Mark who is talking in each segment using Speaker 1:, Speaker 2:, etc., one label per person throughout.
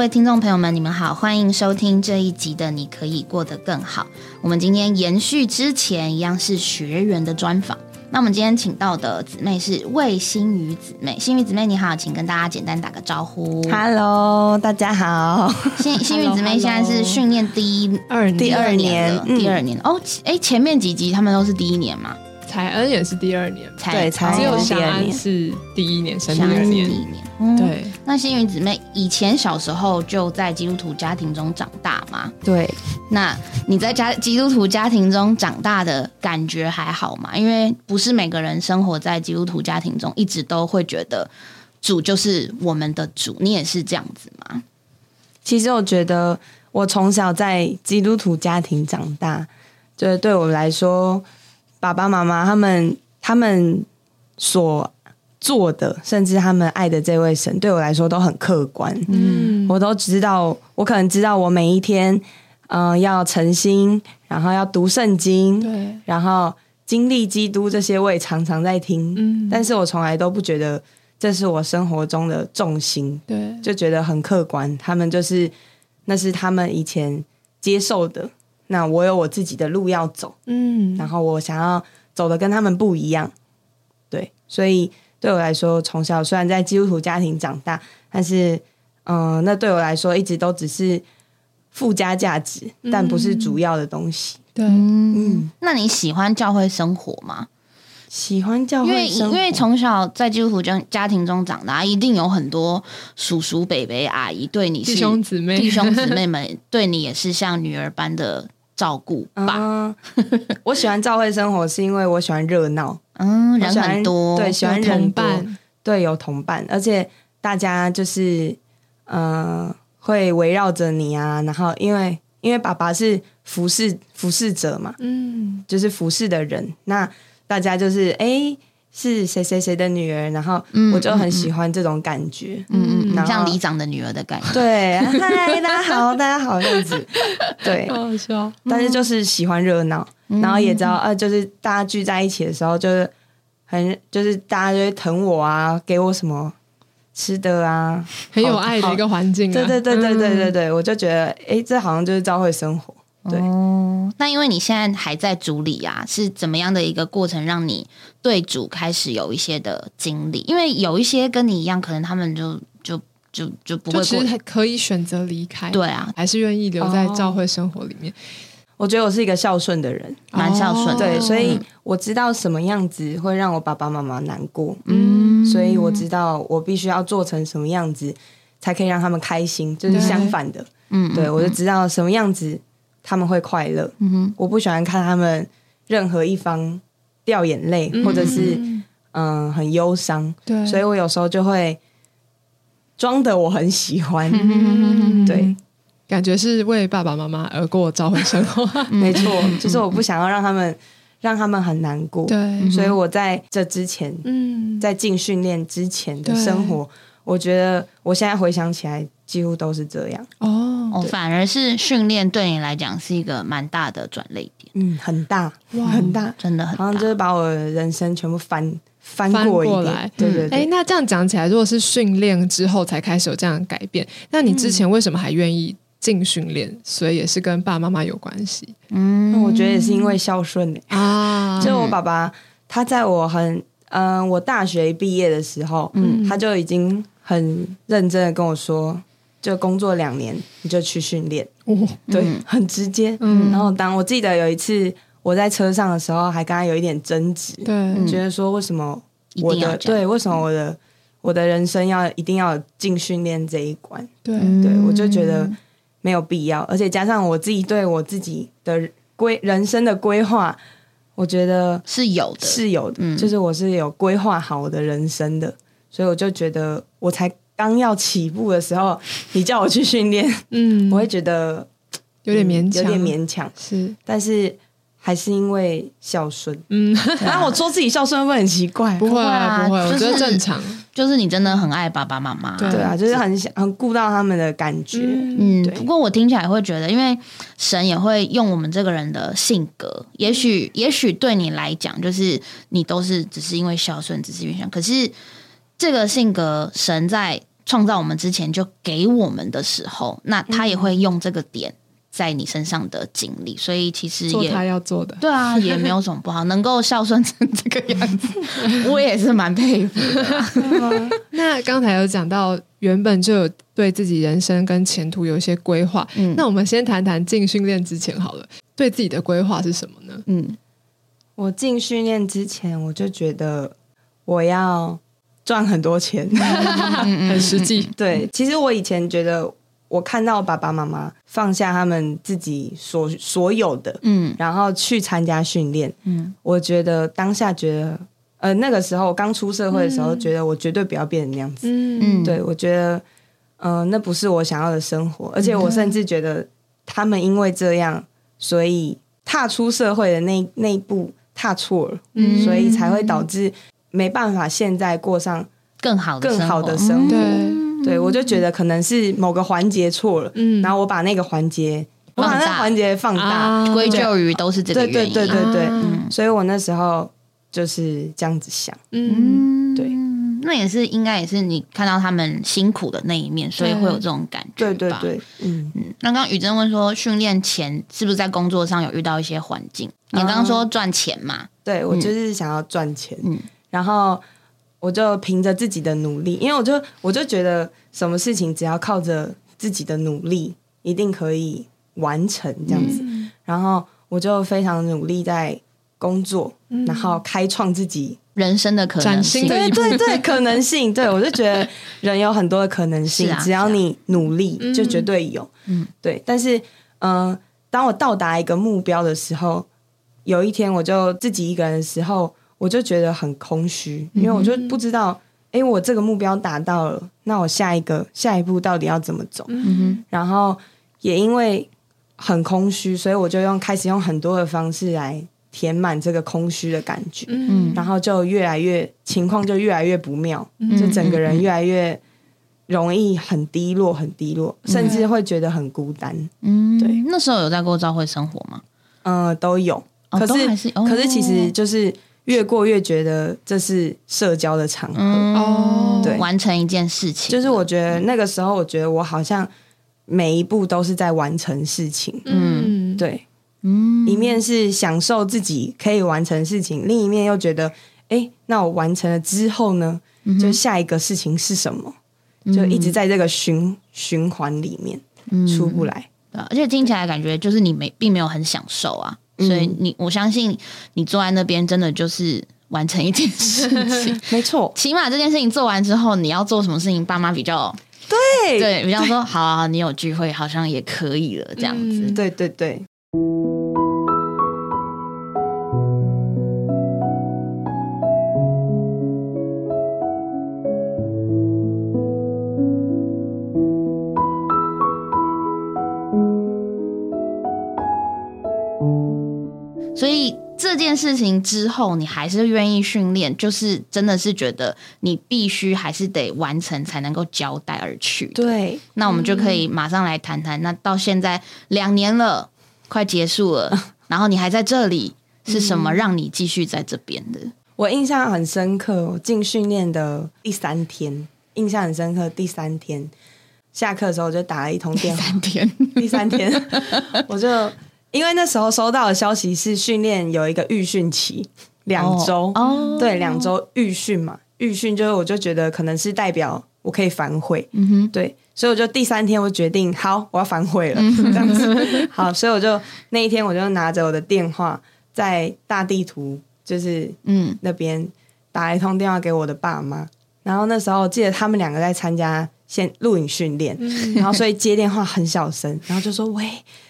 Speaker 1: 位听众朋友们，你们好，欢迎收听这一集的《你可以过得更好》。我们今天延续之前一样是学员的专访。那我们今天请到的姊妹是魏新宇姊妹，新宇姊妹你好，请跟大家简单打个招呼。
Speaker 2: Hello，大家好。
Speaker 1: 新新宇姊妹现在是训练第一
Speaker 3: 二
Speaker 2: 第二年
Speaker 1: 第二年哦。哎，前面几集他们都是第一年嘛，
Speaker 3: 彩恩也是第二年，
Speaker 1: 才
Speaker 2: 对才
Speaker 3: 只有
Speaker 1: 哦
Speaker 3: 祥安
Speaker 2: 第二年
Speaker 3: 是第一年生第
Speaker 1: 想是第一
Speaker 3: 二年。
Speaker 1: 嗯，
Speaker 3: 对，
Speaker 1: 那星云姊妹以前小时候就在基督徒家庭中长大吗？
Speaker 2: 对，
Speaker 1: 那你在家基督徒家庭中长大的感觉还好吗？因为不是每个人生活在基督徒家庭中，一直都会觉得主就是我们的主。你也是这样子吗？
Speaker 2: 其实我觉得我从小在基督徒家庭长大，就是对我来说，爸爸妈妈他们他们所做的，甚至他们爱的这位神，对我来说都很客观。
Speaker 3: 嗯，
Speaker 2: 我都知道，我可能知道我每一天，嗯、要诚心，然后要读圣经，
Speaker 3: 对，
Speaker 2: 然后经历基督这些，我也常常在听。
Speaker 3: 嗯，
Speaker 2: 但是我从来都不觉得这是我生活中的重心，
Speaker 3: 对，
Speaker 2: 就觉得很客观。他们就是那是他们以前接受的，那我有我自己的路要走，
Speaker 3: 嗯，
Speaker 2: 然后我想要走的跟他们不一样。对，所以对我来说，从小虽然在基督徒家庭长大，但是嗯、呃那对我来说一直都只是附加价值，但不是主要的东西。
Speaker 3: 对，
Speaker 1: 嗯，那你喜欢教会生活吗？
Speaker 2: 喜欢教
Speaker 1: 因为
Speaker 2: 会生活，
Speaker 1: 因为从小在基督徒家家庭中长大，一定有很多叔叔、伯伯、阿姨对你是
Speaker 3: 弟兄姊妹，
Speaker 1: 弟兄姊妹们 对你也是像女儿般的照顾吧？
Speaker 2: 嗯，我喜欢教会生活是因为我喜欢热闹，
Speaker 1: 嗯，人很多，
Speaker 2: 对，喜欢人多，
Speaker 3: 同伴，
Speaker 2: 对，有同伴，而且大家就是呃会围绕着你啊，然后因为因为爸爸是服侍服侍者嘛，
Speaker 3: 嗯，
Speaker 2: 就是服侍的人，那大家就是哎是谁谁谁的女儿，然后
Speaker 1: 嗯
Speaker 2: 我就很喜欢这种感觉，
Speaker 1: 嗯嗯嗯，
Speaker 2: 然后
Speaker 1: 像里长的女儿的感觉。
Speaker 2: 对，嗨，大家好，大家好，这样子，对，
Speaker 3: 好好笑，
Speaker 2: 但是就是喜欢热闹，
Speaker 1: 嗯。
Speaker 2: 然后也知道，呃，就是大家聚在一起的时候，就是很，就是大家就会疼我啊，给我什么吃的啊，
Speaker 3: 很有爱的一个环境啊，
Speaker 2: 对对对对对对对，我就觉得，哎，这好像就是教会生活，对，
Speaker 1: 哦，那因为你现在还在主里啊，是怎么样的一个过程让你对主开始有一些的经历？因为有一些跟你一样，可能他们就就就就不
Speaker 3: 就
Speaker 1: 会过。
Speaker 3: 其实可以选择离开，
Speaker 1: 对啊，
Speaker 3: 还是愿意留在
Speaker 2: 哦
Speaker 3: 教会生活里面，
Speaker 2: 我觉得我是一个孝顺的人，
Speaker 1: 蛮孝顺的。
Speaker 2: 对，
Speaker 3: 哦。
Speaker 2: 所以我知道什么样子会让我爸爸妈妈难过，
Speaker 1: 嗯，
Speaker 2: 所以我知道我必须要做成什么样子才可以让他们开心，就是相反的，
Speaker 1: 嗯，
Speaker 2: 对我就知道什么样子他们会快乐。
Speaker 1: 嗯哼，
Speaker 2: 我不喜欢看他们任何一方掉眼泪，或者是
Speaker 3: 嗯。
Speaker 2: 嗯很忧伤，
Speaker 3: 对，
Speaker 2: 所以我有时候就会装的我很喜欢。
Speaker 3: 嗯
Speaker 2: 对，
Speaker 3: 感觉是为爸爸妈妈而过招魂生活，
Speaker 2: 没错，就是我不想要让他们让他们很难过，
Speaker 3: 对，
Speaker 2: 所以我在这之前，
Speaker 3: 嗯，
Speaker 2: 在进训练之前的生活，我觉得我现在回想起来，几乎都是这样。
Speaker 3: 哦，
Speaker 1: 哦，反而是训练对你来讲是一个蛮大的转捩点，
Speaker 2: 嗯，很大，
Speaker 3: 哇。
Speaker 2: 很大，
Speaker 1: 真的很大。
Speaker 2: 好像就。是把我的人生全部翻翻
Speaker 3: 翻
Speaker 2: 过
Speaker 3: 来。哎，
Speaker 2: 对对。哎，
Speaker 3: 那这样讲起来，如果是训练之后才开始有这样的改变，那你之前为什么还愿意进训练？所以也是跟爸爸妈妈有关系？
Speaker 1: 嗯。
Speaker 2: 我觉得也是因为孝顺欸。
Speaker 3: 啊。
Speaker 2: 就我爸爸，他在我很嗯、我大学毕业的时候，
Speaker 3: 嗯。
Speaker 2: 他就已经很认真的跟我说，就工作两年你就去训练，
Speaker 3: 哦
Speaker 2: 对，
Speaker 1: 嗯。
Speaker 2: 很直接。
Speaker 3: 嗯。
Speaker 2: 然后当我记得有一次我在车上的时候，还跟他有一点争执，
Speaker 3: 对，
Speaker 2: 觉得说为什么我的对为什么我的我的人生要一定要进训练这一关？
Speaker 3: 对，
Speaker 2: 对我就觉得没有必要，而且加上我自己对我自己的规人生的规划，我觉得
Speaker 1: 是有的，
Speaker 2: 是有的，
Speaker 1: 嗯。
Speaker 2: 就是我是有规划好我的人生的，所以我就觉得我才刚要起步的时候，你叫我去训练，
Speaker 3: 嗯，
Speaker 2: 我会觉得
Speaker 3: 有点勉强，
Speaker 2: 有点勉强，
Speaker 3: 是，
Speaker 2: 但是还是因为孝顺。
Speaker 3: 嗯，
Speaker 2: 然后我说自己孝顺会不会很奇怪？
Speaker 3: 不会
Speaker 1: 啊
Speaker 3: 啊，不会，我觉
Speaker 1: 就是
Speaker 3: 得正常，
Speaker 1: 就是你真的很爱爸爸妈妈。
Speaker 3: 对
Speaker 2: 对啊，就是很想很顾到他们的感觉。
Speaker 1: 嗯，
Speaker 2: 对
Speaker 1: 不过我听起来会觉得，因为神也会用我们这个人的性格，也许也许对你来讲，就是你都是只是因为孝顺，只是因为想，可是这个性格，神在创造我们之前就给我们的时候，那他也会用这个点在你身上的经历，所以其实也
Speaker 3: 做他要做的。
Speaker 1: 对啊，也没有什么不好，能够孝顺成这个样子，我也是蛮佩服。
Speaker 3: 那刚才有讲到，原本就有对自己人生跟前途有一些规划。
Speaker 1: 嗯
Speaker 3: 那我们先谈谈进训练之前好了，对自己的规划是什么呢？
Speaker 1: 嗯
Speaker 2: 我进训练之前，我就觉得我要赚很多钱。
Speaker 1: 嗯
Speaker 3: 很实际。
Speaker 2: 对，其实我以前觉得，我看到爸爸妈妈放下他们自己所所有的，
Speaker 1: 嗯。
Speaker 2: 然后去参加训练，
Speaker 1: 嗯。
Speaker 2: 我觉得当下觉得，呃，那个时候刚出社会的时候，
Speaker 3: 嗯。
Speaker 2: 觉得我绝对不要变成那样子。
Speaker 3: 嗯。
Speaker 1: 嗯，
Speaker 2: 对，我觉得，呃，那不是我想要的生活，而且我甚至觉得他们因为这样，所以踏出社会的那那一步踏错了，
Speaker 3: 嗯。
Speaker 2: 所以才会导致没办法现在过上。
Speaker 1: 更好的
Speaker 2: 更好的
Speaker 1: 生
Speaker 2: 生活。
Speaker 1: 嗯。
Speaker 2: 对。我就觉得可能是某个环节错了，
Speaker 3: 嗯。
Speaker 2: 然后我把那个环节，我把
Speaker 1: 放大
Speaker 2: 那个环节放大，
Speaker 3: 啊。
Speaker 1: 归咎于都是这个
Speaker 2: 对对
Speaker 1: 原因。
Speaker 2: 对对对，
Speaker 3: 啊
Speaker 2: 所以我那时候就是这样子想。
Speaker 3: 嗯，
Speaker 1: 嗯，
Speaker 2: 对，
Speaker 1: 那也是应该也是你看到他们辛苦的那一面，所以会有这种感觉吧。
Speaker 2: 对对对，嗯，
Speaker 1: 嗯，那刚刚雨珍问说，训练前是不是在工作上有遇到一些环境？你刚刚说赚钱嘛，
Speaker 2: 对我就是想要赚钱，
Speaker 1: 嗯
Speaker 2: 然后我就凭着自己的努力，因为我就我就觉得什么事情只要靠着自己的努力，一定可以完成这样子。然后我就非常努力在工作，然后开创自己
Speaker 1: 人生的可能
Speaker 2: 对对对，可能性，对我就觉得人有很多的可能性，只要你努力，
Speaker 3: 嗯。
Speaker 2: 就绝对有。
Speaker 1: 嗯。
Speaker 2: 对。但是，嗯、当我到达一个目标的时候，有一天我就自己一个人的时候，我就觉得很空虚，因为我就不知道，哎、我这个目标达到了，那我下一个下一步到底要怎么走？
Speaker 1: 嗯
Speaker 2: 然后也因为很空虚，所以我就用开始用很多的方式来填满这个空虚的感觉。
Speaker 3: 嗯
Speaker 2: 然后就越来越情况就越来越不妙，
Speaker 1: 哼，
Speaker 2: 就整个
Speaker 1: 嗯
Speaker 2: 人越来越容易很低落，很低落，甚至会觉得很孤单。
Speaker 1: 嗯，
Speaker 2: 对
Speaker 1: 那时候有在过教会生活吗？
Speaker 2: 嗯、都有，
Speaker 1: 哦
Speaker 2: 可是可是其实就是越过越觉得这是社交的场合。对
Speaker 1: 完成一件事情，
Speaker 2: 就是我觉得那个时候，我觉得我好像每一步都是在完成事情。
Speaker 3: 嗯，
Speaker 2: 对，
Speaker 1: 嗯
Speaker 2: 一面是享受自己可以完成事情，另一面又觉得，哎，那我完成了之后呢？
Speaker 1: 嗯
Speaker 2: 就下一个事情是什么？就一直在这个循循环里面出不来。
Speaker 1: 而且听起来感觉就是你没并没有很享受啊，
Speaker 2: 嗯
Speaker 1: 所以你我相信你坐在那边真的就是完成一件事情，
Speaker 2: 没错，
Speaker 1: 起码这件事情做完之后，你要做什么事情，爸妈比较
Speaker 2: 对
Speaker 1: 对比方说好啊，你有聚会好像也可以了这样子。
Speaker 3: 嗯。
Speaker 2: 对对对，
Speaker 1: 所以这件事情之后，你还是愿意训练，就是真的是觉得你必须还是得完成才能够交代而去。
Speaker 2: 对，
Speaker 1: 那我们就可以马上来谈谈，那到现在两年了，快结束了，然后你还在这里，是什么让你继续在这边的？
Speaker 2: 我印象很深刻，我进训练的第三天，印象很深刻。第三天下课的时候，我就打了一通电话。
Speaker 1: 第三天，
Speaker 2: 第三天，我就因为那时候收到的消息是训练有一个预训期两周，
Speaker 1: 哦，
Speaker 2: 对，两周预训嘛，预训就是我就觉得可能是代表我可以反悔，
Speaker 1: 嗯哼，
Speaker 2: 对，所以我就第三天我决定好我要反悔了，这样子，好，所以我就那一天我就拿着我的电话在大地图就是
Speaker 1: 嗯。
Speaker 2: 那边打一通电话给我的爸妈，然后那时候我记得他们两个在参加先录影训练，然后所以接电话很小声，然后就说喂，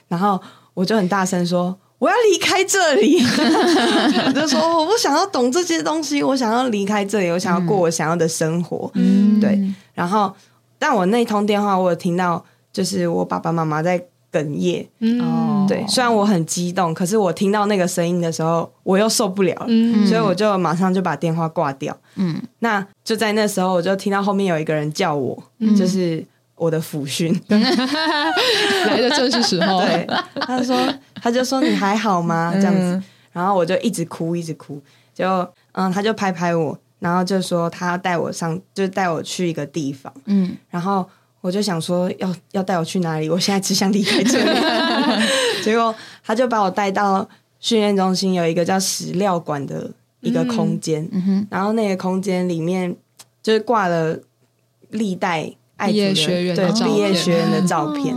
Speaker 2: 然后我就很大声说我要离开这里，我就说我不想要懂这些东西，我想要离开这里，我想要过我想要的生活，
Speaker 3: 嗯。
Speaker 2: 对，然后但我那通电话我有听到就是我爸爸妈妈在哽咽，
Speaker 3: 嗯。
Speaker 1: 哦。
Speaker 2: 对，虽然我很激动，可是我听到那个声音的时候，我又受不了了。
Speaker 3: 嗯。
Speaker 2: 所以我就马上就把电话挂掉。
Speaker 1: 嗯。
Speaker 2: 那就在那时候，我就听到后面有一个人叫我，就是我的辅训。
Speaker 3: 来的正是时候，
Speaker 2: 对，他说，他就说你还好吗？这样子，然后我就一直哭，一直哭。就嗯，他就拍拍我，然后就说他要带我上，就带我去一个地方，
Speaker 1: 嗯
Speaker 2: 然后我就想说要要带我去哪里？我现在只想离开这里。结果他就把我带到训练中心，有一个叫史料馆的一个空间，
Speaker 1: 嗯哼，
Speaker 2: 然后那个空间里面就是挂了历代爱
Speaker 3: 毕业学院的
Speaker 2: 毕业学院的照片。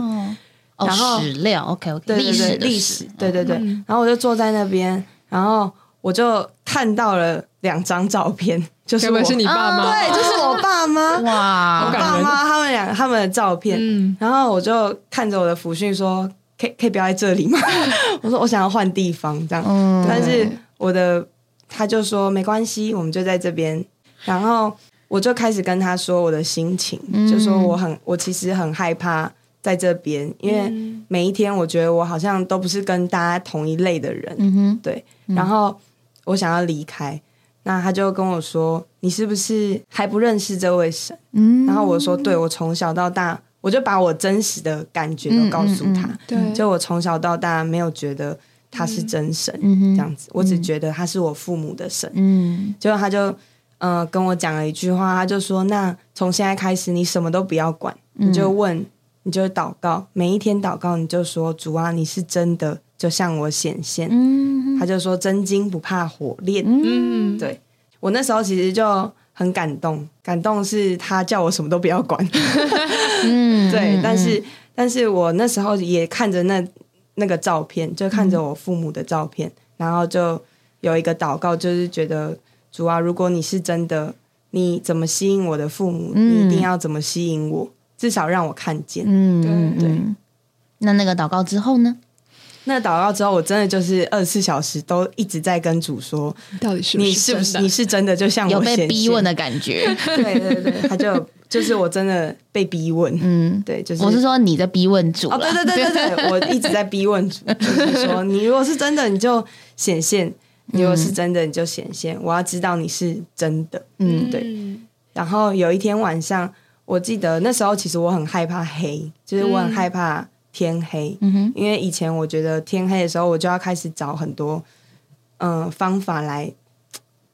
Speaker 2: 然后
Speaker 1: 史料，OK OK，历史的
Speaker 2: 历
Speaker 1: 史
Speaker 2: 史，对对对。
Speaker 3: 嗯
Speaker 2: 然后我就坐在那边，然后我就看到了两张照片，就是我
Speaker 3: 爸妈？
Speaker 2: 对，就是我爸妈，
Speaker 1: 哇
Speaker 2: 我爸妈他们俩他们的照片。
Speaker 3: 嗯，
Speaker 2: 然后我就看着我的抚训说：“可以可以不要在这里吗？” 我说：“我想要换地方，这样。
Speaker 1: 嗯
Speaker 2: 但是我的他就说：“没关系，我们就在这边。”然后我就开始跟他说我的心情，
Speaker 1: 嗯。
Speaker 2: 就说我很我其实很害怕在这边，因为每一天我觉得我好像都不是跟大家同一类的人，
Speaker 1: 嗯，
Speaker 2: 对。然后我想要离开，那他就跟我说：“你是不是还不认识这位神？”
Speaker 1: 嗯。
Speaker 2: 然后我说：“对，我从小到大，我就把我真实的感觉都告诉他。
Speaker 1: 嗯
Speaker 3: 对，
Speaker 2: 就我从小到大没有觉得他是真神、
Speaker 1: 嗯
Speaker 2: 这样子，我只觉得他是我父母的神。
Speaker 1: 嗯。
Speaker 2: 结果他就呃跟我讲了一句话，他就说：“那从现在开始，你什么都不要管，
Speaker 1: 嗯。
Speaker 2: 你就问，你就祷告，每一天祷告，你就说主啊，你是真的，就向我显现。
Speaker 1: 嗯。
Speaker 2: 他就说：“真金不怕火炼。
Speaker 3: 嗯，
Speaker 2: 对。我那时候其实就很感动，感动是他叫我什么都不要管。
Speaker 1: 嗯。
Speaker 2: 对，
Speaker 1: 嗯
Speaker 2: 但是但是我那时候也看着那那个照片，就看着我父母的照片，然后就有一个祷告，就是觉得主啊，如果你是真的，你怎么吸引我的父母，
Speaker 1: 嗯
Speaker 2: 你一定要怎么吸引我，至少让我看见。
Speaker 1: 嗯
Speaker 3: 对
Speaker 2: 对。
Speaker 1: 那那个祷告之后呢？
Speaker 2: 那祷告之后，我真的就是二十四小时都一直在跟主说，
Speaker 3: 到底是
Speaker 2: 你是不是你是真的，就像
Speaker 1: 有被逼问的感觉，
Speaker 2: 对对对，他就就是我真的被逼问，
Speaker 1: 嗯，
Speaker 2: 对，就是
Speaker 1: 我是说你在逼问主
Speaker 2: 哦，对对对对对，我一直在逼问主，就是说你如果是真的，你就显现；你如果是真的，你就显现。我要知道你是真的。
Speaker 1: 嗯
Speaker 2: 对。然后有一天晚上，我记得那时候其实我很害怕黑，就是我很害怕天黑，因为以前我觉得天黑的时候，我就要开始找很多嗯、呃方法来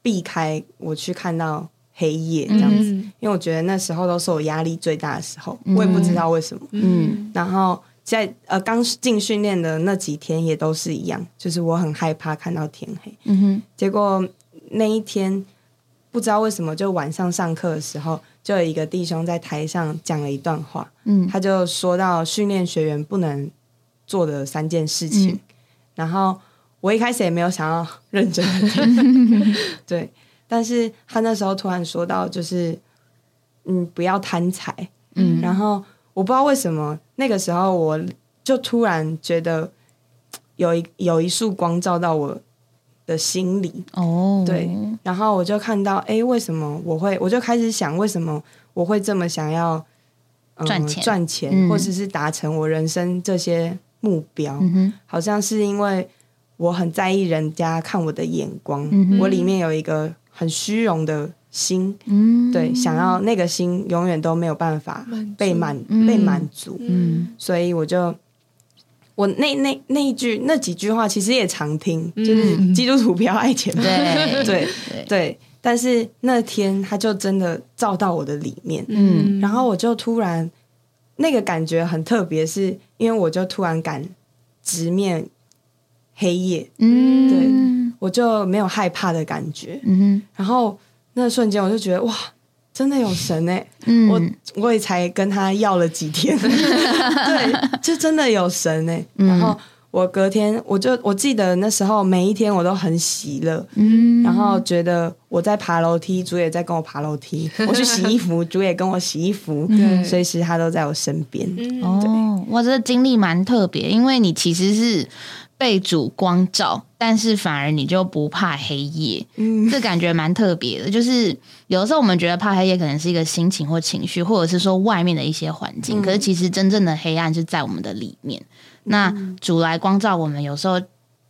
Speaker 2: 避开我去看到黑夜这样子。
Speaker 3: 嗯
Speaker 2: 因为我觉得那时候都是我压力最大的时候，我也不知道为什么。
Speaker 1: 嗯
Speaker 2: 然后在呃刚进训练的那几天也都是一样，就是我很害怕看到天黑。
Speaker 1: 嗯哼，
Speaker 2: 结果那一天不知道为什么，就晚上上课的时候，就有一个弟兄在台上讲了一段话，
Speaker 1: 嗯。
Speaker 2: 他就说到训练学员不能做的三件事情。
Speaker 1: 嗯。
Speaker 2: 然后我一开始也没有想要认真的听，对，但是他那时候突然说到，就是嗯，不要贪财，
Speaker 1: 嗯。
Speaker 2: 然后我不知道为什么那个时候我就突然觉得有一有一束光照到我的心里，
Speaker 1: 哦，
Speaker 2: 对，然后我就看到，哎，为什么我会？我就开始想，为什么我会这么想要、呃
Speaker 1: 赚钱
Speaker 2: 赚钱，
Speaker 1: 嗯
Speaker 2: 或者是达成我人生这些目标？
Speaker 1: 嗯，
Speaker 2: 好像是因为我很在意人家看我的眼光，
Speaker 1: 嗯
Speaker 2: 我里面有一个很虚荣的心，
Speaker 1: 嗯，
Speaker 2: 对，想要那个心永远都没有办法被满、
Speaker 1: 嗯。
Speaker 2: 被满足，
Speaker 1: 嗯。
Speaker 2: 所以我就。我那那那一句那几句话其实也常听，就是
Speaker 3: 嗯
Speaker 2: 基督徒不要爱钱嘛，
Speaker 1: 对
Speaker 2: 对
Speaker 1: 对，
Speaker 2: 对，但是那天他就真的照到我的里面，
Speaker 1: 嗯。
Speaker 2: 然后我就突然那个感觉很特别，是因为我就突然敢直面黑夜，
Speaker 1: 嗯，对
Speaker 2: 我就没有害怕的感觉。
Speaker 1: 嗯，
Speaker 2: 然后那瞬间我就觉得哇，真的有神哎、
Speaker 1: 嗯，
Speaker 2: 我我也才跟他要了几天，对，就真的有神哎、
Speaker 1: 嗯。
Speaker 2: 然后我隔天我就我记得那时候每一天我都很喜乐，
Speaker 1: 嗯，
Speaker 2: 然后觉得我在爬楼梯，主也在跟我爬楼梯；我去洗衣服，主也跟我洗衣服，
Speaker 3: 对。
Speaker 2: 随时他都在我身边。
Speaker 3: 嗯
Speaker 1: 哦，哇，这个经历蛮特别，因为你其实是被主光照，但是反而你就不怕黑夜，
Speaker 2: 嗯，
Speaker 1: 这感觉蛮特别的。就是有的时候我们觉得怕黑夜可能是一个心情或情绪，或者是说外面的一些环境，可是其实真正的黑暗是在我们的里面。那主来光照我们，有时候。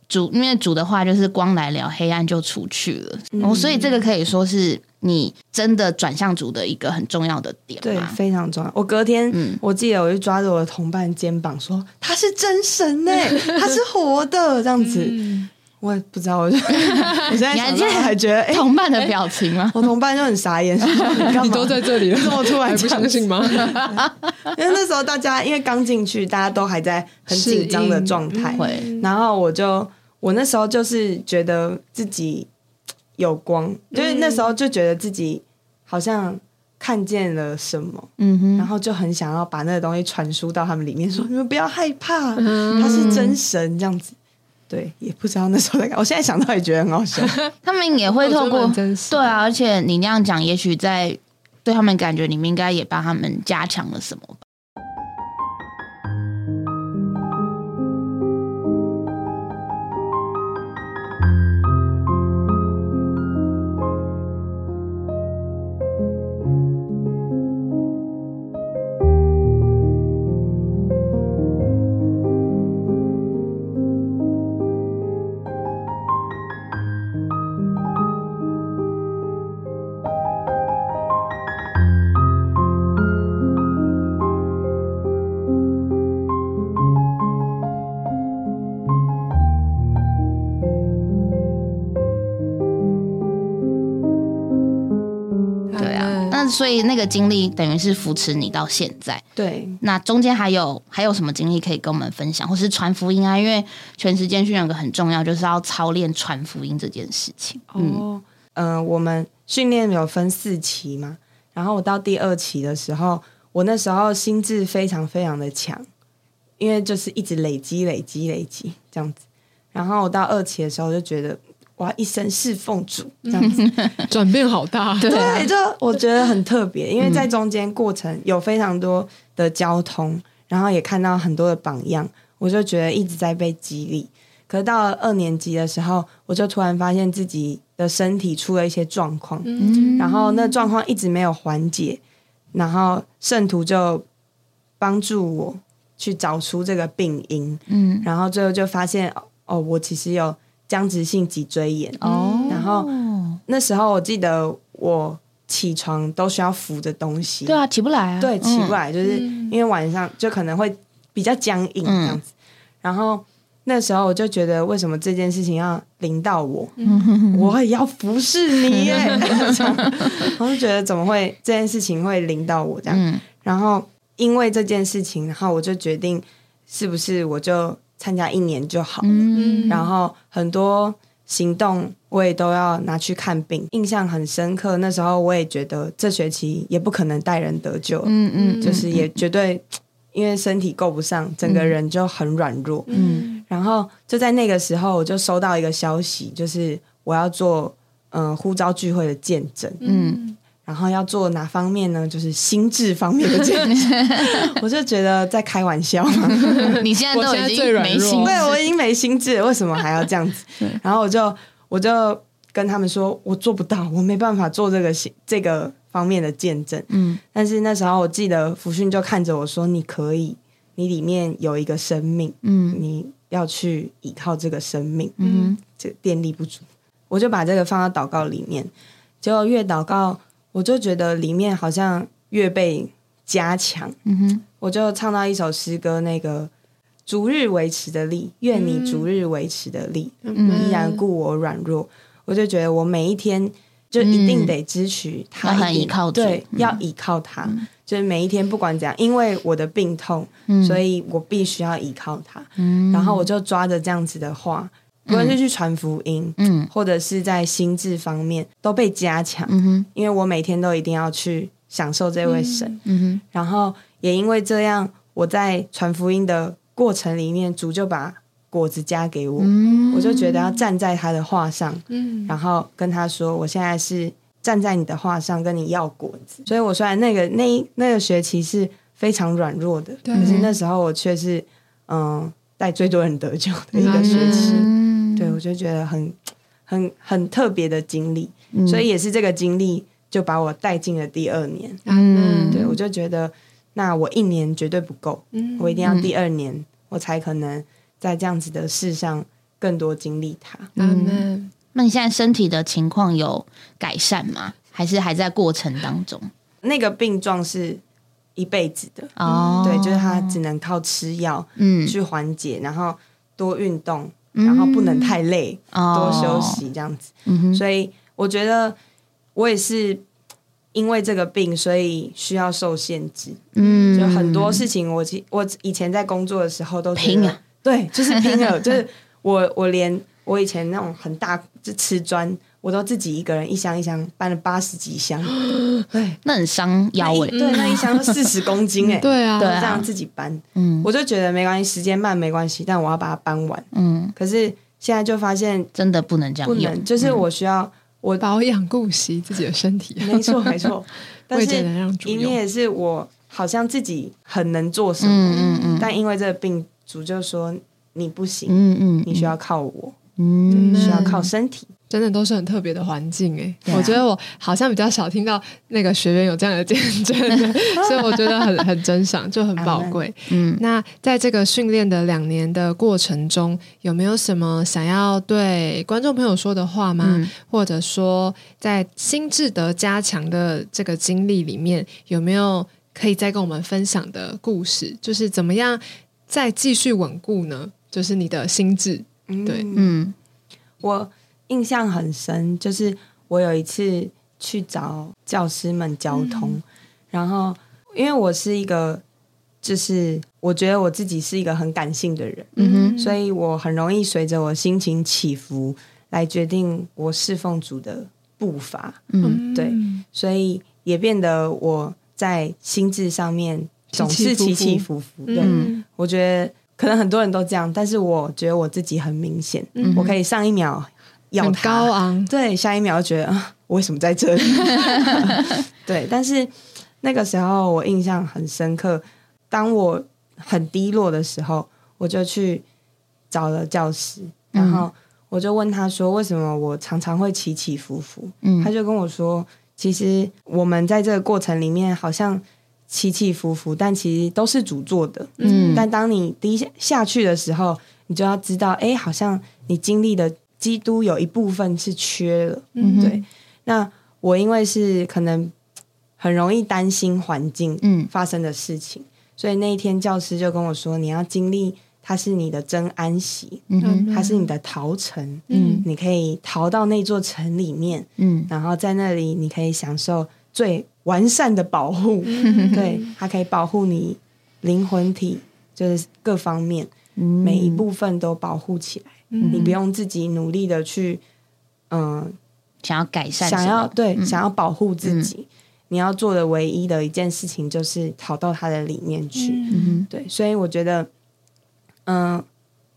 Speaker 1: 主，因为主的话就是光来了，黑暗就出去了。哦，所以这个可以说是你真的转向组的一个很重要的点
Speaker 2: 对，非常重要。我隔天，
Speaker 1: 嗯
Speaker 2: 我记得我就抓着我的同伴肩膀说：“他是真神呢、他是活的。”这样子，
Speaker 3: 嗯
Speaker 2: 我也不知道，我就 我现在想到
Speaker 1: 你还
Speaker 2: 觉得，哎、
Speaker 1: 同伴的表情吗？
Speaker 2: 我同伴就很傻眼，你干嘛
Speaker 3: 你都在这里了，
Speaker 2: 你怎么突然
Speaker 3: 还不相信吗？
Speaker 2: 因为那时候大家因为刚进去，大家都还在很紧张的状态，
Speaker 1: 会
Speaker 2: 然后我就我那时候就是觉得自己有光，就是那时候就觉得自己好像看见了什么，
Speaker 1: 嗯哼，
Speaker 2: 然后就很想要把那个东西传输到他们里面，说你们不要害怕，他是真神。这样子。对，也不知道那时候在干，我现在想到也觉得很好笑。
Speaker 1: 他们也会透过
Speaker 3: 真实
Speaker 1: 对啊，而且你那样讲，也许在对他们感觉里面，应该也帮他们加强了什么所以那个经历等于是扶持你到现在。
Speaker 2: 对，
Speaker 1: 那中间还有还有什么经历可以跟我们分享，或是传福音啊？因为全时间训练有个很重要，就是要操练传福音这件事情。嗯，
Speaker 2: 哦，嗯、我们训练有分四期嘛，然后我到第二期的时候，我那时候心智非常非常的强，因为就是一直累积、累积、累积这样子。然后我到二期的时候就觉得，我要一生侍奉主 这样子。
Speaker 3: 转变好大，
Speaker 1: 对啊
Speaker 2: 对，就我觉得很特别，因为在中间过程有非常多的交通，然后也看到很多的榜样，我就觉得一直在被激励。可是到了二年级的时候，我就突然发现自己的身体出了一些状况，
Speaker 1: 嗯
Speaker 2: 然后那状况一直没有缓解，然后圣徒就帮助我去找出这个病因，
Speaker 1: 嗯，
Speaker 2: 然后最后就发现哦，我其实有僵直性脊椎炎，
Speaker 1: 哦，
Speaker 2: 然后那时候我记得我起床都需要扶着东西，
Speaker 1: 对啊，起不来啊，
Speaker 2: 对，起不
Speaker 1: 来。
Speaker 2: 来，就是因为晚上就可能会比较僵硬这样子。然后那时候我就觉得，为什么这件事情要临到我？我也要服侍你耶！我就觉得怎么会这件事情会临到我这样？
Speaker 1: 嗯
Speaker 2: 然后因为这件事情，然后我就决定是不是我就参加一年就好了。
Speaker 1: 嗯
Speaker 2: 然后很多行动我也都要拿去看病，印象很深刻。那时候我也觉得这学期也不可能带人得救，
Speaker 1: 嗯嗯，
Speaker 2: 就是也绝对因为身体够不上，整个人就很软弱。
Speaker 1: 嗯
Speaker 2: 然后就在那个时候，我就收到一个消息，就是我要做嗯、呃呼召聚会的见证。
Speaker 1: 嗯
Speaker 2: 然后要做哪方面呢？就是心智方面的见证。我就觉得在开玩笑嘛。
Speaker 1: 嗯，你现在都已经没心
Speaker 2: 对我已经没心智了，为什么还要这样子？然后我就我就跟他们说，我做不到，我没办法做这个行这个方面的见证。
Speaker 1: 嗯
Speaker 2: 但是那时候我记得福训就看着我说：“你可以，你里面有一个生命，
Speaker 1: 嗯
Speaker 2: 你要去依靠这个生命，
Speaker 1: 嗯
Speaker 2: 这电力不足。”我就把这个放到祷告里面，结果越祷告，我就觉得里面好像越被加强。
Speaker 1: 嗯哼
Speaker 2: 我就唱到一首诗歌，那个逐日维持的力，愿你逐日维持的力，
Speaker 3: 嗯
Speaker 2: 依然故我软弱。我就觉得我每一天就一定得支取他
Speaker 1: 很依靠
Speaker 2: 对，
Speaker 1: 嗯
Speaker 2: 要依靠他。就是每一天不管怎样，因为我的病痛，
Speaker 1: 嗯
Speaker 2: 所以我必须要依靠他。
Speaker 1: 嗯
Speaker 2: 然后我就抓着这样子的话，不论是去传福音，
Speaker 1: 嗯。
Speaker 2: 或者是在心智方面都被加强，
Speaker 1: 嗯哼。
Speaker 2: 因为我每天都一定要去享受这位神。
Speaker 1: 嗯。哼。
Speaker 2: 然后也因为这样，我在传福音的过程里面，主就把果子加给我，
Speaker 1: 嗯。
Speaker 2: 我就觉得要站在他的话上，
Speaker 3: 嗯。
Speaker 2: 然后跟他说，我现在是站在你的话上，跟你要果子。所以我虽然那个那一那个学期是非常软弱的，可是那时候我却是嗯带最多人得救的一个学期。
Speaker 1: 嗯
Speaker 2: 对，我就觉得很很很特别的经历，
Speaker 1: 嗯
Speaker 2: 所以也是这个经历就把我带进了第二年。
Speaker 1: 嗯
Speaker 2: 对，我就觉得那我一年绝对不够，
Speaker 3: 嗯
Speaker 2: 我一定要第二年，我才可能在这样子的事上更多经历它。
Speaker 3: 阿门。
Speaker 1: 那你现在身体的情况有改善吗？还是还在过程当中？
Speaker 2: 那个病状是一辈子的，
Speaker 1: 哦，
Speaker 2: 对，就是他只能靠吃药
Speaker 1: 嗯。
Speaker 2: 去缓解，然后多运动，然后不能太累，
Speaker 1: 哦。
Speaker 2: 多休息这样子。
Speaker 1: 嗯，
Speaker 2: 所以我觉得我也是因为这个病，所以需要受限制。
Speaker 1: 嗯。
Speaker 2: 就很多事情我，其我以前在工作的时候都
Speaker 1: 拼了，
Speaker 2: 对，就是拼了，就是我我连我以前那种很大就瓷砖，我都自己一个人一箱一箱搬了八十几箱，对，
Speaker 1: 那很伤腰诶、
Speaker 2: 那一对，那一箱都四十公斤哎、
Speaker 3: 对啊，
Speaker 1: 对啊
Speaker 2: 这样自己搬，
Speaker 1: 嗯。
Speaker 2: 我就觉得没关系，时间慢没关系，但我要把它搬完。
Speaker 1: 嗯，
Speaker 2: 可是现在就发现
Speaker 1: 真的不能这样，
Speaker 2: 不能，就是我需要我
Speaker 3: 保养顾惜自己的身体，
Speaker 2: 没错没错，但是。一面也是我好像自己很能做什么，
Speaker 1: 嗯嗯嗯。
Speaker 2: 但因为这个病，主就说你不行，
Speaker 1: 嗯嗯，
Speaker 2: 你需要靠我，
Speaker 1: 嗯。
Speaker 2: 需要靠身体。
Speaker 3: 真的都是很特别的环境哎、我觉得我好像比较少听到那个学员有这样的见证，所以我觉得很很珍赏，就很宝贵。
Speaker 1: 嗯
Speaker 3: 那在这个训练的两年的过程中，有没有什么想要对观众朋友说的话吗？
Speaker 1: 嗯
Speaker 3: 或者说，在心智的加强的这个经历里面，有没有可以再跟我们分享的故事？就是怎么样再继续稳固呢？就是你的心智，对
Speaker 1: 嗯
Speaker 2: 我印象很深，就是我有一次去找教师们交通，然后因为我是一个，就是我觉得我自己是一个很感性的人，
Speaker 1: 嗯哼。
Speaker 2: 所以我很容易随着我心情起伏来决定我侍奉主的步伐，
Speaker 1: 嗯。
Speaker 2: 对所以也变得我在心智上面总是起起伏伏。对，
Speaker 3: 嗯
Speaker 2: 我觉得可能很多人都这样，但是我觉得我自己很明显，
Speaker 3: 嗯。
Speaker 2: 我可以上一秒要
Speaker 3: 很
Speaker 2: 他
Speaker 3: 高昂，
Speaker 2: 对，下一秒就觉得啊，我为什么在这里？对，但是那个时候我印象很深刻，当我很低落的时候，我就去找了教师，然后我就问他说，为什么我常常会起起伏伏？
Speaker 1: 嗯
Speaker 2: 他就跟我说，其实我们在这个过程里面好像起起伏伏，但其实都是主做的。
Speaker 1: 嗯
Speaker 2: 但当你低下下去的时候，你就要知道，哎，好像你经历的基督有一部分是缺了。
Speaker 1: 嗯
Speaker 2: 对，那我因为是可能很容易担心环境
Speaker 1: 嗯。
Speaker 2: 发生的事情，所以那一天教师就跟我说，你要经历它是你的真安息，
Speaker 1: 嗯哼。
Speaker 2: 它是你的逃城，
Speaker 1: 嗯。
Speaker 2: 你可以逃到那座城里面，
Speaker 1: 嗯。
Speaker 2: 然后在那里你可以享受最完善的保护，对，它可以保护你灵魂体，就是各方面
Speaker 1: 嗯。
Speaker 2: 每一部分都保护起来，你不用自己努力的去，嗯、
Speaker 1: 想要改善
Speaker 2: 想，要对、想要保护自己，你要做的唯一的一件事情就是逃到他的里面去，
Speaker 1: 嗯。
Speaker 2: 对，所以我觉得，嗯、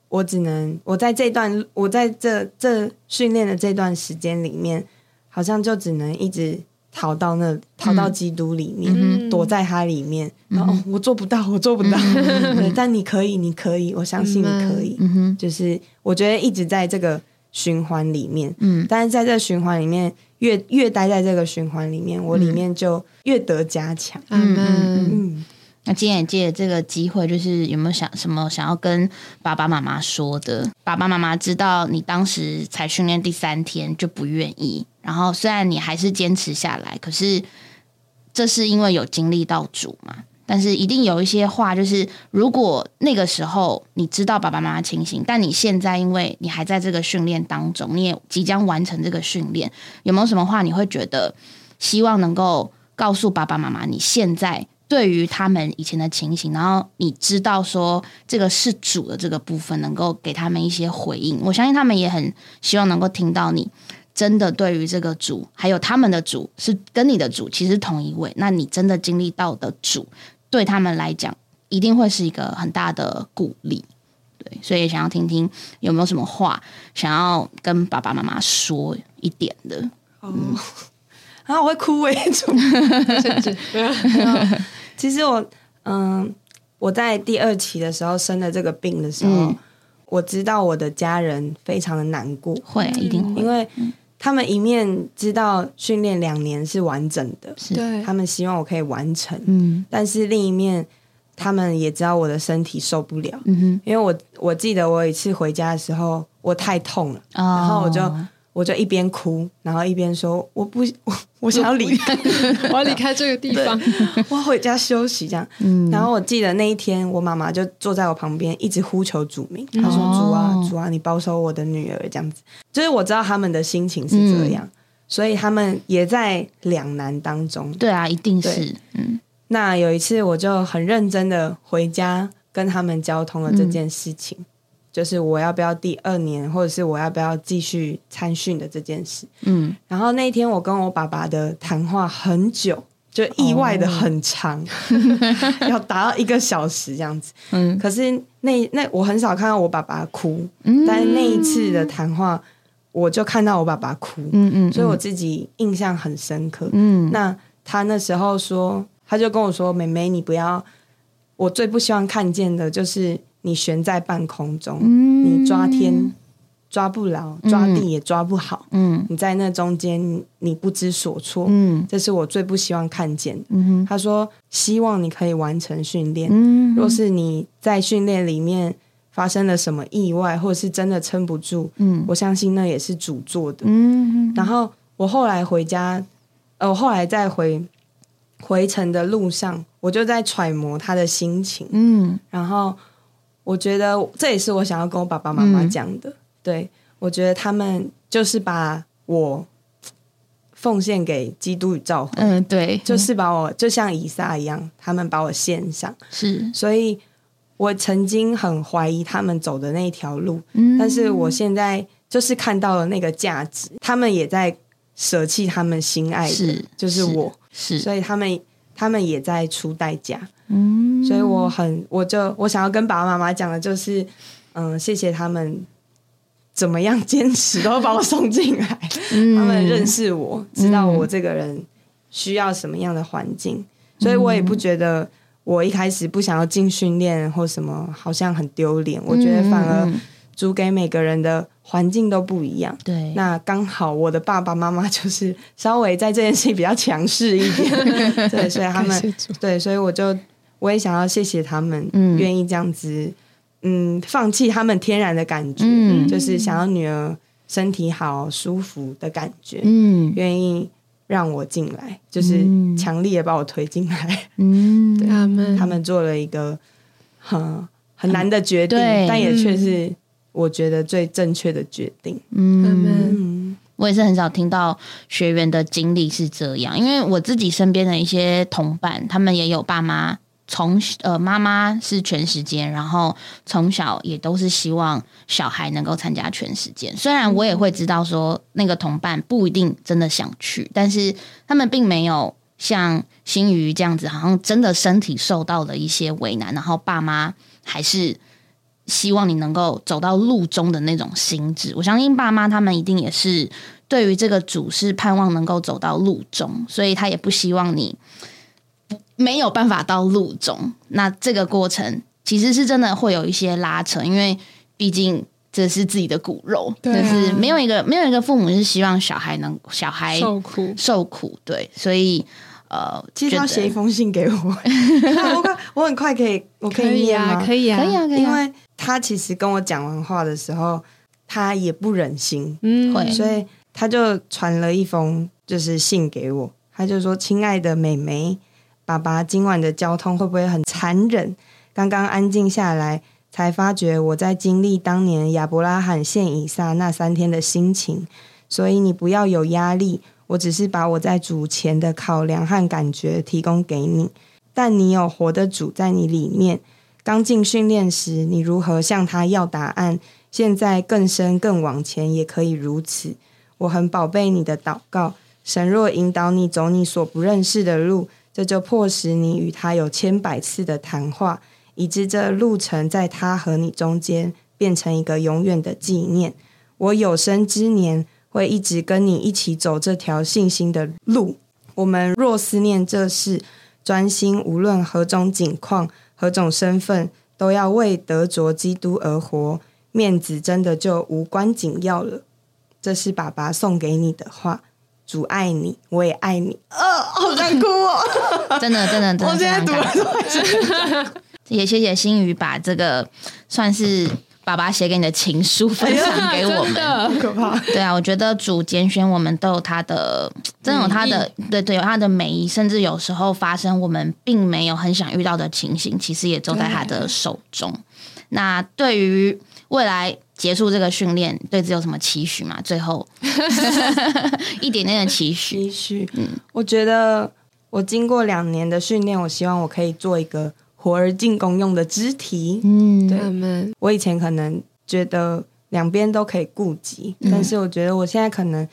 Speaker 2: 我只能我在这段我在这这训练的这段时间里面，好像就只能一直逃到那逃到基督里面，
Speaker 3: 嗯。
Speaker 2: 躲在他里面。然后、哦、我做不到，我做不到，对，但你可以，你可以，我相信你可以。
Speaker 1: 嗯
Speaker 2: 就是我觉得一直在这个循环里面，
Speaker 1: 嗯。
Speaker 2: 但是在这个循环里面，越越待在这个循环里面，我里面就越得加强。
Speaker 3: 嗯嗯。
Speaker 2: 嗯，
Speaker 1: 那今天也借这个机会，就是有没有想什么想要跟爸爸妈妈说的？爸爸妈妈知道你当时才训练第三天就不愿意，然后虽然你还是坚持下来，可是这是因为有经历到主嘛。但是一定有一些话，就是如果那个时候你知道爸爸妈妈清醒，但你现在因为你还在这个训练当中，你也即将完成这个训练，有没有什么话你会觉得希望能够告诉爸爸妈妈，你现在对于他们以前的情形，然后你知道说这个是主的这个部分，能够给他们一些回应。我相信他们也很希望能够听到你真的对于这个主，还有他们的主是跟你的主其实同一位，那你真的经历到的主，对他们来讲一定会是一个很大的鼓励。对，所以想要听听有没有什么话想要跟爸爸妈妈说一点的。
Speaker 2: 哦，啊，我会哭为主。
Speaker 3: 甚至
Speaker 2: 其实我，嗯，我在第二期的时候生了这个病的时候，
Speaker 1: 嗯。
Speaker 2: 我知道我的家人非常的难过，
Speaker 1: 会，一定会，
Speaker 2: 因为他们一面知道训练两年是完整的，
Speaker 1: 是，
Speaker 3: 对。
Speaker 2: 他们希望我可以完成，
Speaker 1: 嗯。
Speaker 2: 但是另一面，他们也知道我的身体受不了，
Speaker 1: 嗯
Speaker 2: 因为我我记得我有一次回家的时候，我太痛了，
Speaker 1: 然
Speaker 2: 后我就我就一边哭，然后一边说我不我我想要离开，
Speaker 3: 我要离开这个地方。
Speaker 2: 我要回家休息这样。
Speaker 1: 嗯
Speaker 2: 然后我记得那一天，我妈妈就坐在我旁边，一直呼求主名。她说：“
Speaker 1: 哦
Speaker 2: 主啊，主啊，你保守我的女儿。”这样子，就是我知道他们的心情是这样，所以他们也在两难当中。
Speaker 1: 对啊，一定是，嗯
Speaker 2: 那有一次，我就很认真的回家跟他们交通了这件事情，就是我要不要第二年，或者是我要不要继续参训的这件事。
Speaker 1: 嗯，
Speaker 2: 然后那一天，我跟我爸爸的谈话很久，就意外的很长，要达到一个小时这样子。
Speaker 1: 嗯
Speaker 2: 可是那那我很少看到我爸爸哭，
Speaker 1: 嗯
Speaker 2: 但是那一次的谈话，我就看到我爸爸哭，
Speaker 1: 嗯嗯，
Speaker 2: 所以我自己印象很深刻。
Speaker 1: 嗯
Speaker 2: 那他那时候说，他就跟我说：“妹妹，你不要，我最不希望看见的就是你悬在半空中，
Speaker 1: 嗯
Speaker 2: 你抓天抓不牢，抓地也抓不好，
Speaker 1: 嗯
Speaker 2: 你在那中间你你不知所措，
Speaker 1: 嗯
Speaker 2: 这是我最不希望看见的。
Speaker 1: 嗯
Speaker 2: 他说：“希望你可以完成训练。
Speaker 1: 嗯
Speaker 2: 若是你在训练里面发生了什么意外，或者是真的撑不住，
Speaker 1: 嗯
Speaker 2: 我相信那也是主做的。
Speaker 1: 嗯
Speaker 2: 然后我后来回家，呃，我后来在回回程的路上，我就在揣摩他的心情。
Speaker 1: 嗯
Speaker 2: 然后我觉得这也是我想要跟我爸爸妈妈讲的。对我觉得他们就是把我奉献给基督与教会，
Speaker 1: 嗯，对，
Speaker 2: 就是把我就像以撒一样，他们把我献上。
Speaker 1: 是，
Speaker 2: 所以我曾经很怀疑他们走的那条路，
Speaker 1: 嗯。
Speaker 2: 但是我现在就是看到了那个价值，他们也在舍弃他们心爱的，
Speaker 1: 是
Speaker 2: 就是我，
Speaker 1: 是，
Speaker 2: 所以他们他们也在出代价，
Speaker 1: 嗯，
Speaker 2: 所以我很我就我想要跟爸爸妈妈讲的就是，嗯，谢谢他们。怎么样坚持都把我送进来，
Speaker 1: 嗯
Speaker 2: 他们认识我，知道我这个人需要什么样的环境，所以我也不觉得我一开始不想要进训练或什么，好像很丢脸。我觉得反而
Speaker 1: 嗯嗯嗯
Speaker 2: 主给每个人的环境都不一样。
Speaker 1: 对，
Speaker 2: 那刚好我的爸爸妈妈就是稍微在这件事情比较强势一点，对，所以他们对，所以我就我也想要谢谢他们，
Speaker 1: 嗯。
Speaker 2: 愿意这样子，嗯，放弃他们天然的感觉，
Speaker 1: 嗯。
Speaker 2: 就是想要女儿身体好、舒服的感觉，
Speaker 1: 嗯。
Speaker 2: 愿意让我进来，就是
Speaker 1: 嗯
Speaker 2: 强力的把我推进来。
Speaker 1: 嗯，
Speaker 3: 对他们，
Speaker 2: 他们做了一个很很难的决定，
Speaker 1: 对。
Speaker 2: 但也却是我觉得最正确的决定。
Speaker 1: 嗯我也是很少听到学员的经历是这样，因为我自己身边的一些同伴，他们也有爸妈从呃妈妈是全时间，然后从小也都是希望小孩能够参加全时间。虽然我也会知道说那个同伴不一定真的想去，但是他们并没有像新宇这样子，好像真的身体受到了一些为难，然后爸妈还是。希望你能够走到路中的那种心智，我相信爸妈他们一定也是对于这个主是盼望能够走到路中，所以他也不希望你没有办法到路中。那这个过程其实是真的会有一些拉扯，因为毕竟这是自己的骨肉，
Speaker 3: 对啊。
Speaker 1: 就是没有一个没有一个父母是希望小孩能小孩
Speaker 3: 受苦，
Speaker 1: 受苦，对，所以呃，
Speaker 2: 其实
Speaker 1: 要
Speaker 2: 写一封信给我，我快我很快可以，我可以
Speaker 3: 可以啊，
Speaker 1: 可以啊，可以啊，
Speaker 2: 因为他其实跟我讲完话的时候，他也不忍心，
Speaker 3: 嗯，
Speaker 1: 会
Speaker 2: 所以他就传了一封就是信给我，他就说：“亲爱的美眉，爸爸今晚的交通会不会很残忍？刚刚安静下来，才发觉我在经历当年亚伯拉罕献以撒那三天的心情，所以你不要有压力，我只是把我在主前的考量和感觉提供给你，但你有活的主在你里面。刚进训练时，你如何向他要答案？现在更深更往前也可以如此。我很宝贝你的祷告。神若引导你走你所不认识的路，这就迫使你与他有千百次的谈话，以致这路程在他和你中间变成一个永远的纪念。我有生之年会一直跟你一起走这条信心的路。我们若思念这事，专心，无论何种境况、何种身份，都要为得着基督而活。面子真的就无关紧要了。这是爸爸送给你的话。主爱你，我也爱你。呃，好想哭哦！
Speaker 1: 真的真的真的
Speaker 2: 我现在读了
Speaker 1: 也谢谢心宇把这个算是爸爸写给你的情书分享给我们。
Speaker 3: 的
Speaker 2: 可怕。
Speaker 1: 对啊，我觉得主拣选我们都有他的，真的有他的，对对，有他的美意，甚至有时候发生我们并没有很想遇到的情形，其实也都在他的手中。那对于未来结束这个训练，对自己有什么期许吗？最后 一点点的期许，
Speaker 2: 期许，嗯，我觉得我经过两年的训练，我希望我可以做一个活而进攻用的肢体。
Speaker 1: 嗯，
Speaker 2: 对。
Speaker 3: 他们。
Speaker 2: 我以前可能觉得两边都可以顾及，但是我觉得我现在可能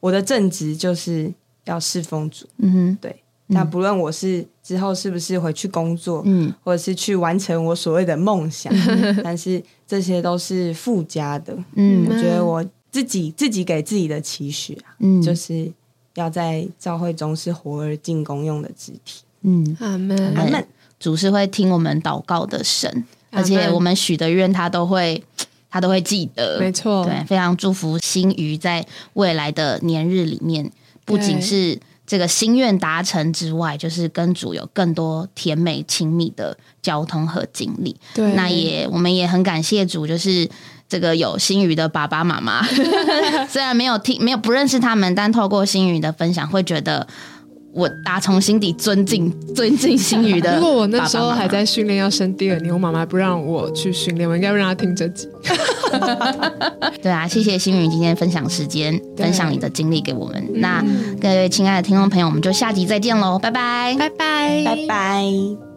Speaker 2: 我的正职就是要侍奉主。
Speaker 1: 嗯哼，
Speaker 2: 对，那不论我是之后是不是回去工作，
Speaker 1: 嗯。
Speaker 2: 或者是去完成我所谓的梦想，但是这些都是附加的。
Speaker 1: 嗯。
Speaker 2: 我觉得我自己自己给自己的期许啊，
Speaker 1: 嗯，
Speaker 2: 就是要在教会中是活而进功用的肢体。
Speaker 1: 嗯，
Speaker 3: 阿门
Speaker 1: 阿门。主是会听我们祷告的神，而且我们许的愿他都会，他都会记得。
Speaker 3: 没错，
Speaker 1: 对，非常祝福新鱼在未来的年日里面，不仅是这个心愿达成之外，就是跟主有更多甜美亲密的交通和经历。
Speaker 3: 对，
Speaker 1: 那也我们也很感谢主，就是这个有新鱼的爸爸妈妈，虽然没有听没有不认识他们，但透过新鱼的分享，会觉得我打从心底尊敬 尊敬新宇的 爸爸妈妈。
Speaker 3: 如果我那时候还在训练要生第二年，我妈妈不让我去训练，我应该让她听这集。
Speaker 1: 对啊，谢谢星宇今天分享时间，分享你的经历给我们。那各位亲爱的听众朋友，我们就下集再见喽，拜拜。
Speaker 3: 拜拜，
Speaker 2: 拜拜。